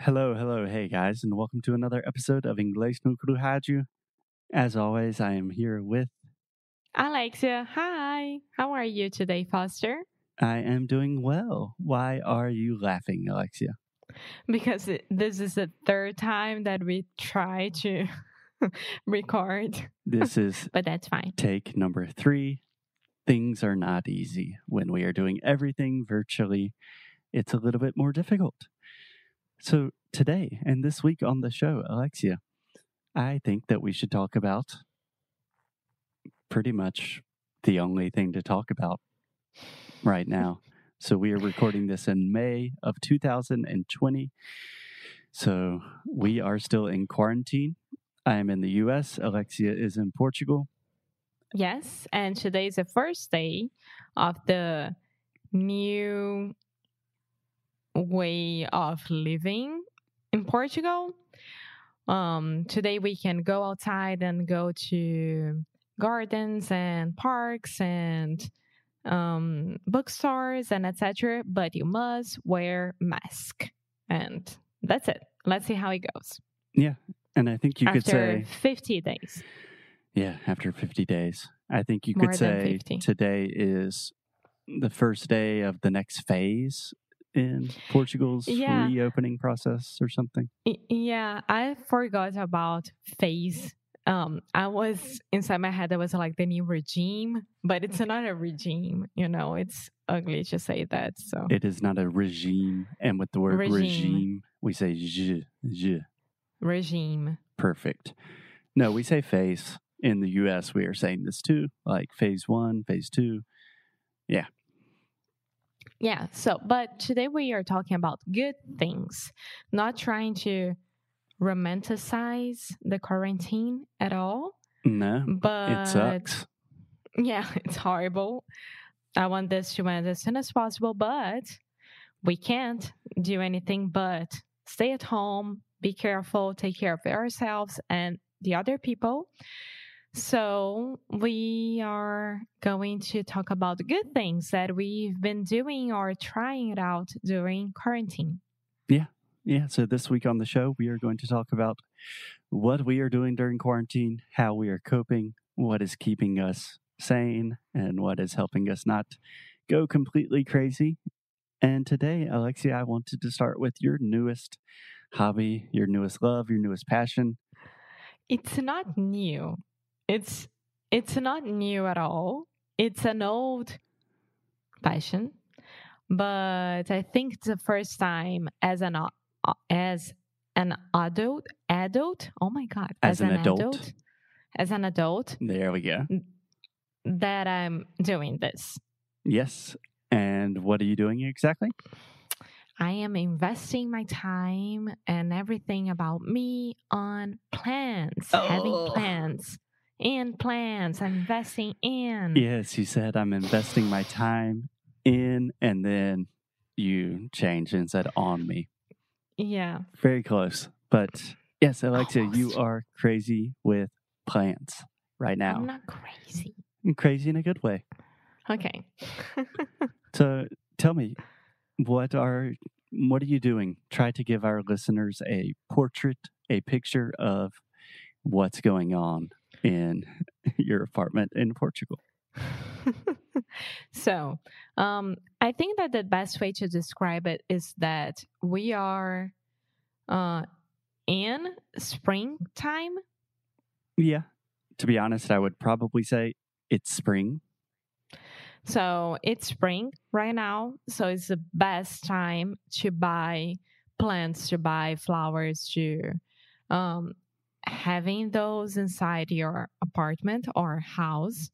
Hello, hello, hey guys, and welcome to another episode of Inglês no Rádio. As always, I am here with. Alexia, hi. How are you today, Foster? I am doing well. Why are you laughing, Alexia? Because it- this is the third time that we try to record, This is but that's fine. take number three. Things are not easy. When we are doing everything virtually, it's a little bit more difficult. So, today and this week on the show, Alexia, I think that we should talk about pretty much the only thing to talk about right now. So, we are recording this in May of 2020. So, we are still in quarantine. I am in the US. Alexia is in Portugal. Yes, and today is the first day of the new way of living in Portugal. Um, today we can go outside and go to gardens and parks and um, bookstores and etc. But you must wear mask, and that's it. Let's see how it goes Yeah, And I think you after could say, 50 days. yeah, after 50 days, I think you More could say 50. today is the first day of the next phase in Portugal's Yeah. reopening process or something. Yeah, I forgot about phase. Um, I was inside my head. That was like the new regime, but it's not a regime. You know, it's ugly to say that. So It is not a regime. And with the word regime, Regime. we say regime. Perfect. No, we say phase. In the US, we are saying this too, like phase one, phase two. Yeah. Yeah, so, but today we are talking about good things, not trying to romanticize the quarantine at all. No, But it sucks. Yeah, it's horrible. I want this to end as soon as possible, but we can't do anything but stay at home, be careful, take care of ourselves and the other people. So, we are going to talk about the good things that we've been doing or trying it out during quarantine. Yeah, Yeah. so this week on the show, we are going to talk about what we are doing during quarantine, how we are coping, what is keeping us sane, and what is helping us not go completely crazy. And today, Alexia, I wanted to start with your newest hobby, your newest love, your newest passion. It's not new. It's it's not new at all. It's an old passion, but I think the first time as an as an adult adult. Oh my god! As an adult? as an adult There we go. that I'm doing this. Yes. And what are you doing exactly? I am investing my time and everything about me on plans, having Oh. In plans. I'm investing in. Yes, you said I'm investing my time in, and then you changed and said on me. Yeah. Very close. But yes, Alexia, you are crazy with plants right now. I'm not crazy. Mm, crazy in a good way. Okay. So tell me, what are what are you doing? Try to give our listeners a portrait, a picture of what's going on in your apartment in Portugal. so, um, I think that the best way to describe it is that we are uh, in springtime. Yeah. To be honest, I would probably say it's spring. So it's spring right now. So it's the best time to buy plants, to buy flowers, to um, having those inside your apartment or house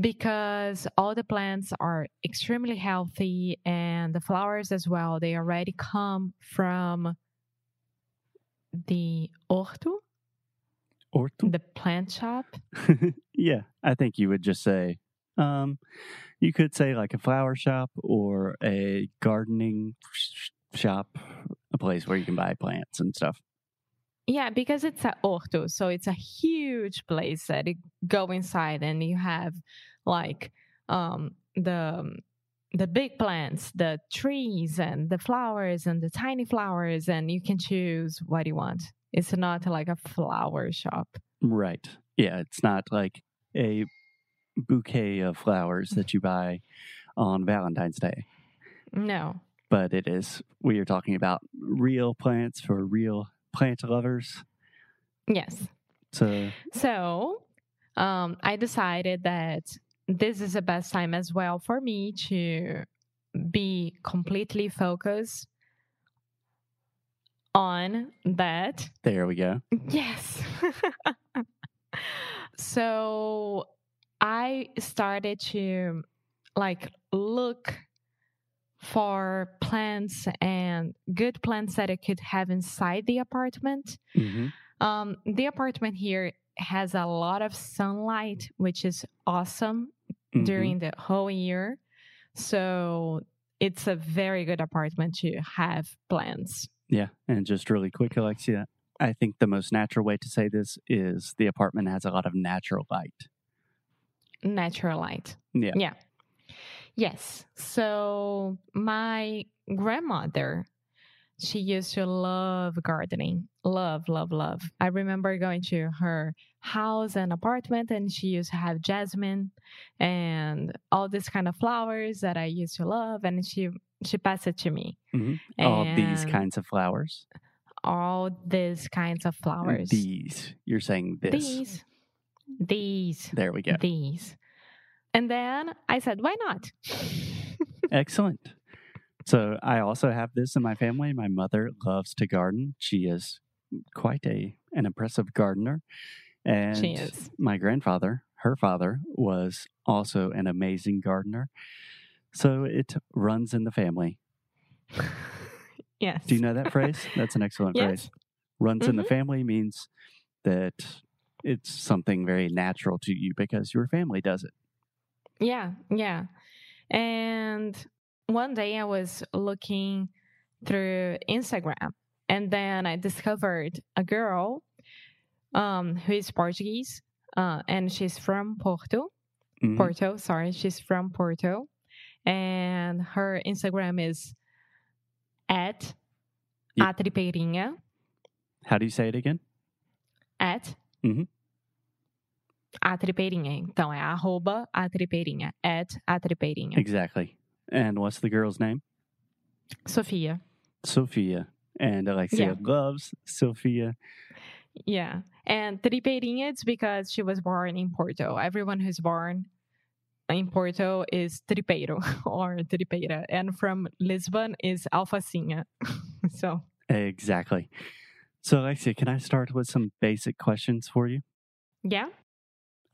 because all the plants are extremely healthy and the flowers as well. They already come from the orto, Horto? the plant shop. yeah, I think you would just say, um, you could say like a flower shop or a gardening shop, a place where you can buy plants and stuff. Yeah, because it's a horto, so it's a huge place that you go inside and you have like um the the big plants, the trees and the flowers and the tiny flowers, and you can choose what you want. It's not like a flower shop. Right. Yeah, it's not like a bouquet of flowers that you buy on Valentine's Day, No. but it is we are talking about real plants for real plant lovers. Yes. So, So um, I decided that this is the best time as well for me to be completely focused on that. there we go. Yes. so I started to like look for plants and good plants that I could have inside the apartment. hmm Um, the apartment here has a lot of sunlight, which is awesome Mm-hmm. during the whole year. So it's a very good apartment to have plants. Yeah. And just really quick, Alexia, I think the most natural way to say this is the apartment has a lot of natural light. Natural light. Yeah. Yeah. Yes. So my grandmother, she used to love gardening. Love, love, love. I remember going to her house and apartment and she used to have jasmine and all these kind of flowers that I used to love and she she passed it to me. Mhm. All these kinds of flowers. all these kinds of flowers. These. You're saying this. These. These. There we go. These. And then I said, why not? Excellent. So I also have this in my family. My mother loves to garden. She is quite a an impressive gardener. And She is. my grandfather, her father, was also an amazing gardener. So it runs in the family. yes. Do you know that phrase? That's an excellent Yes. phrase. Runs in the Mhm. family means that it's something very natural to you because your family does it. Yeah, yeah. And one day I was looking through Instagram and then I discovered a girl um, who is Portuguese uh, and she's from Porto. Mhm. Porto, sorry, she's from Porto. And her Instagram is at Yep. a tripeirinha, How do you say it again? at Mhm. A tripeirinha. Então é arroba a tripeirinha, at a tripeirinha. Exactly. And what's the girl's name? Sofia. Sophia. And Alexia Yeah. loves Sophia. Yeah. And tripeirinha, it's because she was born in Porto. Everyone who's born in Porto is tripeiro or tripeira. And from Lisbon is alfacinha. so, Exactly. So, Alexia, can I start with some basic questions for you? yeah.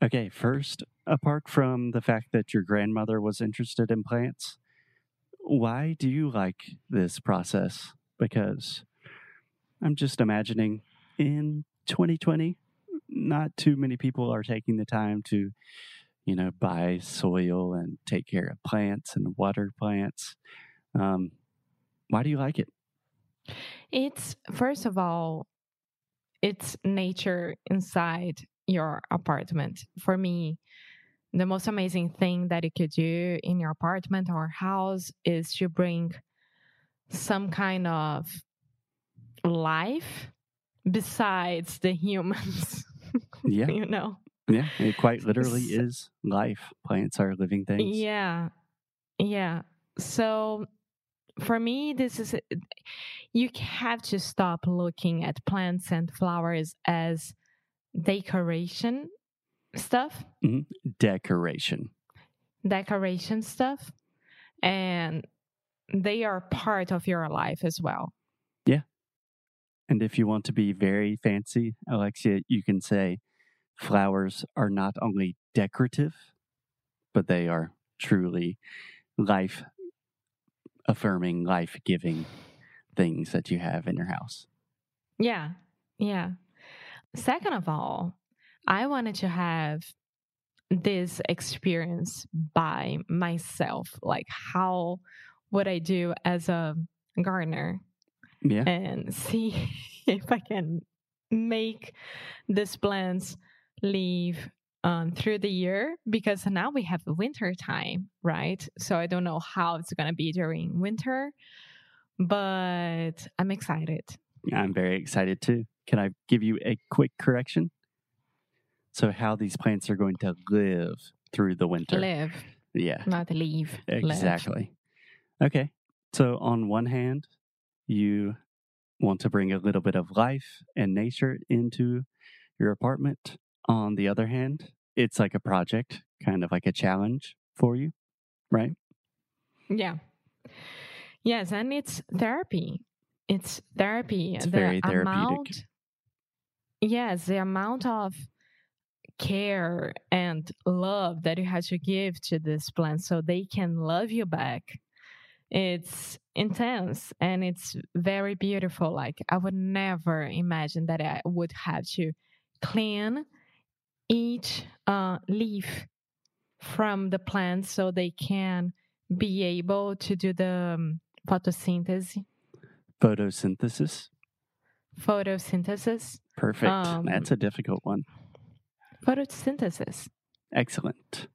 Okay, first, apart from the fact that your grandmother was interested in plants, why do you like this process? Because I'm just imagining in 2020, not too many people are taking the time to, you know, buy soil and take care of plants and water plants. Um, why do you like it? It's, first of all, it's nature inside your apartment. For me, the most amazing thing that you could do in your apartment or house is to bring some kind of life besides the humans. Yeah, you know? yeah, it quite literally So- is life. Plants are living things. Yeah. Yeah. So for me, this is you have to stop looking at plants and flowers as decoration stuff, mm-hmm. Decoration. decoration stuff, and they are part of your life as well. Yeah. And if you want to be very fancy, Alexia, you can say flowers are not only decorative, but they are truly life affirming, life giving things that you have in your house. Yeah. Yeah. Second of all, I wanted to have this experience by myself. Like, how would I do as a gardener Yeah. and see if I can make these plants live um, through the year because now we have winter time, right? So I don't know how it's going to be during winter, but I'm excited. I'm very excited too. Can I give you a quick correction? So, how these plants are going to live through the winter. Live, Yeah, not leave. live. exactly. Okay. So, on one hand, you want to bring a little bit of life and nature into your apartment. On the other hand, it's like a project, kind of like a challenge for you, right? Yeah. Yes, and it's therapy. It's therapy. It's very therapeutic. Amount, yes, the amount of care and love that you have to give to this plant so they can love you back. It's intense and it's very beautiful. Like I would never imagine that I would have to clean each uh, leaf from the plant so they can be able to do the um, photosynthesis. Photosynthesis. Photosynthesis. Perfect. Um, That's a difficult one. Photosynthesis. Excellent.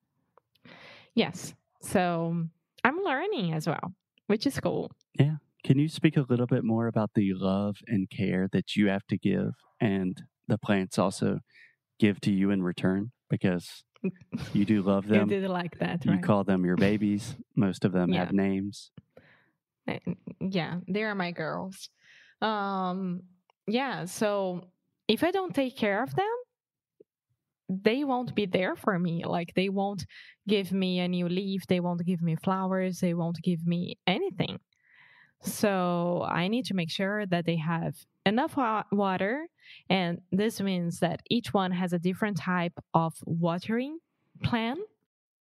Yes. So I'm learning as well, which is cool. Yeah. Can you speak a little bit more about the love and care that you have to give and the plants also give to you in return? Because you do love them. You did like that, You right? call them your babies. Most of them Yeah. have names. Yeah, they are my girls. Um, yeah, so if I don't take care of them, they won't be there for me. Like they won't give me a new leaf, they won't give me flowers, they won't give me anything. So I need to make sure that they have enough water, and this means that each one has a different type of watering plan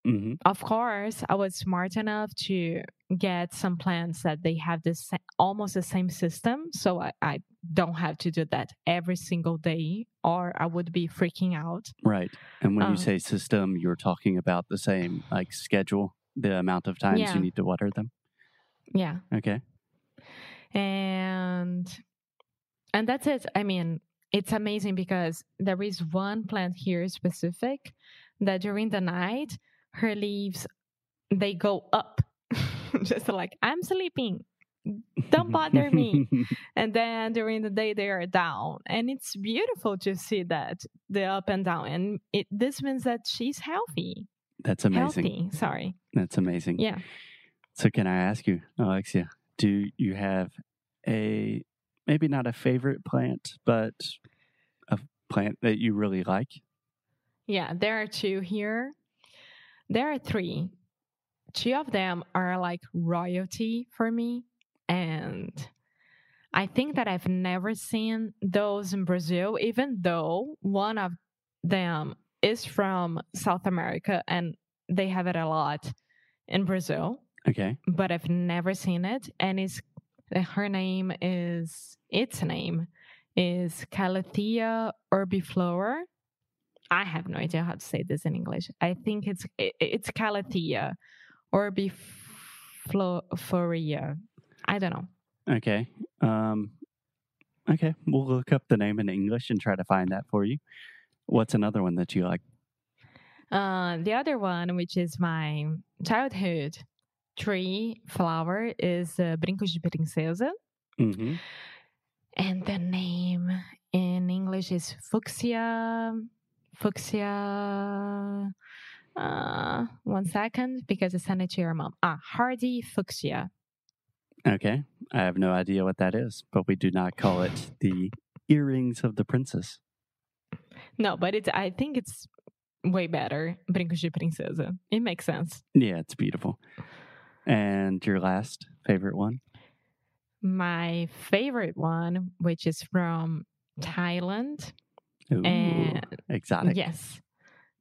hmm of course, I was smart enough to get some plants that they have this almost the same system, so I, I don't have to do that every single day, or I would be freaking out. Right. And when Uh, you say system, you're talking about the same like schedule, the amount of times Yeah. you need to water them. Yeah, Okay. and and that's it. I mean, it's amazing because there is one plant here specific that during the night her leaves they go up, just like I'm sleeping. Don't bother me. and then during the day they are down and it's beautiful to see that the up and down and it this means that she's healthy That's amazing. healthy sorry That's amazing. yeah So can I ask you, Alexia, do you have a maybe not a favorite plant, but a plant that you really like? yeah there are two here there are three two of them are like royalty for me and i think that i've never seen those in brazil even though one of them is from south america and they have it a lot in brazil Okay. but I've never seen it. And it's her name is its name is Calathea urbiflora. I have no idea how to say this in English. I think it's it, it's Calathea urbifloria. I don't know. Okay. Um okay. We'll look up the name in English and try to find that for you. What's another one that you like? Uh, the other one, which is my childhood tree flower, is uh, Brincos de Princesa. Mm-hmm. And the name in English is fuchsia. Fuchsia. Uh, one second, because I sent it to your mom. Ah, hardy fuchsia. Okay. I have no idea what that is, but we do not call it the earrings of the princess. No, but it's. I think it's way better. Brincos de Princesa. It makes sense. Yeah, it's beautiful. And your last favorite one? My favorite one, which is from Thailand, Ooh, and exotic. Yes.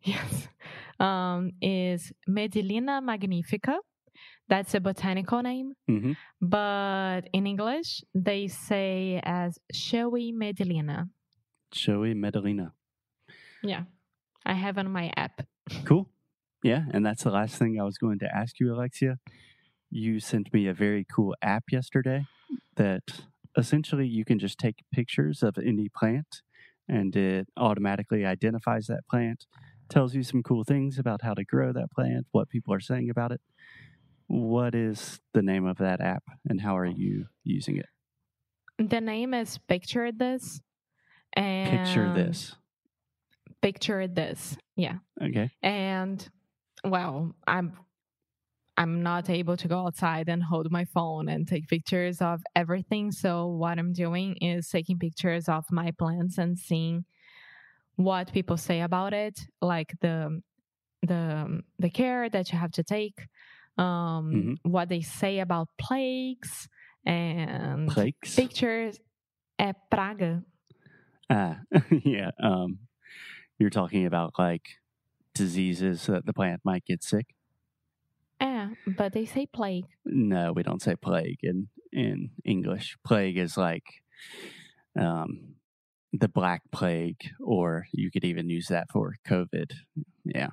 Yes. Um, is Medinilla magnifica. That's a botanical name. hmm But in English, they say as showy Medinilla. Showy Medinilla. Yeah. I have on my app. Cool. Yeah, and that's the last thing I was going to ask you, Alexia. You sent me a very cool app yesterday that essentially you can just take pictures of any plant and it automatically identifies that plant, tells you some cool things about how to grow that plant, what people are saying about it. What is the name of that app and how are you using it? The name is Picture This. And Picture this. Picture this. Yeah. Okay. And well, I'm I'm not able to go outside and hold my phone and take pictures of everything. So what I'm doing is taking pictures of my plants and seeing what people say about it, like the the the care that you have to take, um, Mhm. what they say about plagues and Plagues. pictures. É praga. Ah, yeah. Um, you're talking about like diseases that the plant might get sick. But they say plague. No, we don't say plague in in English. Plague is like um, the Black Plague, or you could even use that for COVID. Yeah,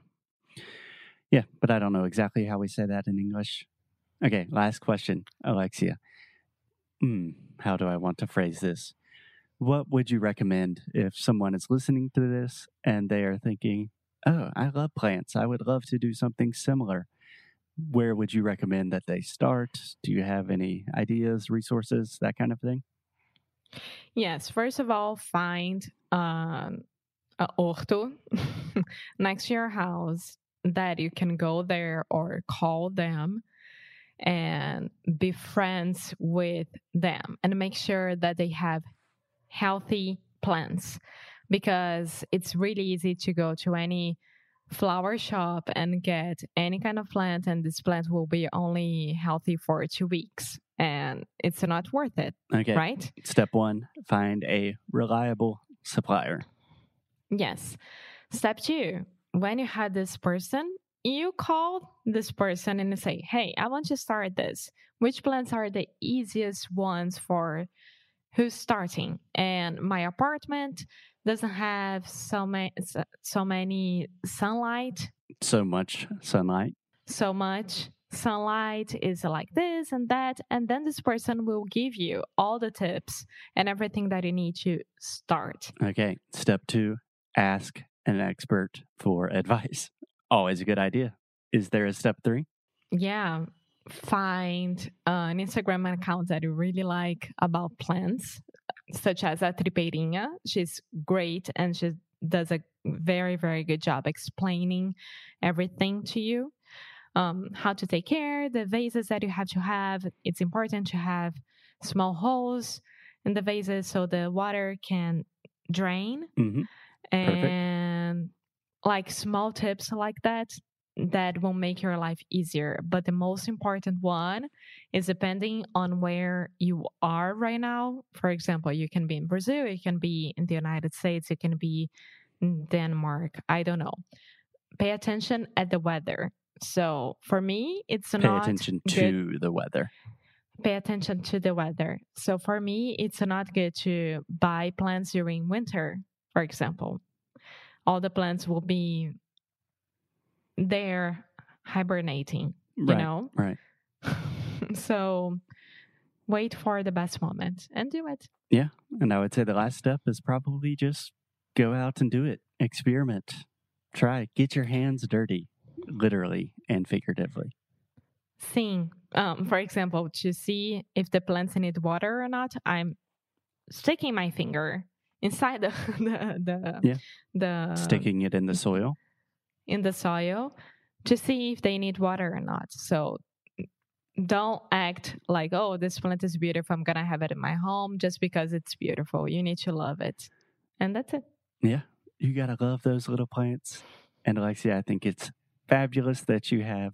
yeah, but I don't know exactly how we say that in English. Okay, last question, Alexia. Hmm, how do I want to phrase this? What would you recommend if someone is listening to this and they are thinking, "Oh, I love plants. I would love to do something similar." Where would you recommend that they start? Do you have any ideas, resources, that kind of thing? Yes, first of all, find um, a horto next to your house that you can go there or call them and be friends with them and make sure that they have healthy plants because it's really easy to go to any flower shop and get any kind of plant and this plant will be only healthy for two weeks and it's not worth it Okay. right Step one find a reliable supplier. Yes. Step two, when you had this person, you call this person and say, Hey, I want to start this. Which plants are the easiest ones for who's starting? And my apartment doesn't have so many so many sunlight, So much sunlight. so much sunlight is like this and that. And then this person will give you all the tips and everything that you need to start. Okay. Step two ask an expert for advice. Always a good idea. Is there a step three? yeah find uh, an instagram account that you really like about plants such as a tripeirinha. She's great and she does a very very good job explaining everything to you. Um, how to take care the vases that you have to have. It's important to have small holes in the vases so the water can drain. Mm-hmm. and like small tips like that that will make your life easier but the most important one is depending on where you are right now for example you can be in brazil you can be in the united states you can be in denmark i don't know pay attention at the weather so for me it's Pay not attention good to the weather. pay attention to the weather. So for me, it's not good to buy plants during winter, for example. All the plants will be there hibernating, you right. know? Right. so wait for the best moment and do it. Yeah. And I would say the last step is probably just go out and do it. Experiment. Try. Get your hands dirty, literally and figuratively. Thing, um, for example, to see if the plants need water or not, I'm sticking my finger inside the the the, Yeah. the Sticking it in the soil. In the soil to see if they need water or not. So don't act like, oh, this plant is beautiful. I'm going to have it in my home just because it's beautiful. You need to love it. And that's it. Yeah, you gotta love those little plants. And Alexia, I think it's fabulous that you have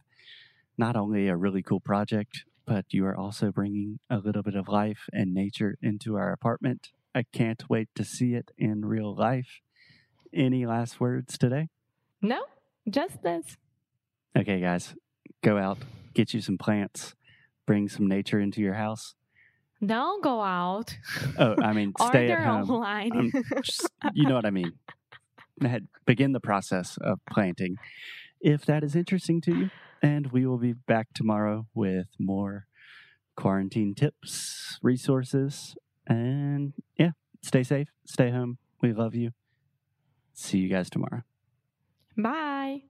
not only a really cool project, but you are also bringing a little bit of life and nature into our apartment. I can't wait to see it in real life. Any last words today? No, just this. Okay, guys, go out, get you some plants, bring some nature into your house. Don't go out. Oh, I mean, stay at home. online. Um, just- you know what I mean. Begin the process of planting. If that is interesting to you, and we will be back tomorrow with more quarantine tips, resources, and yeah, stay safe, stay home. We love you. See you guys tomorrow. Bye.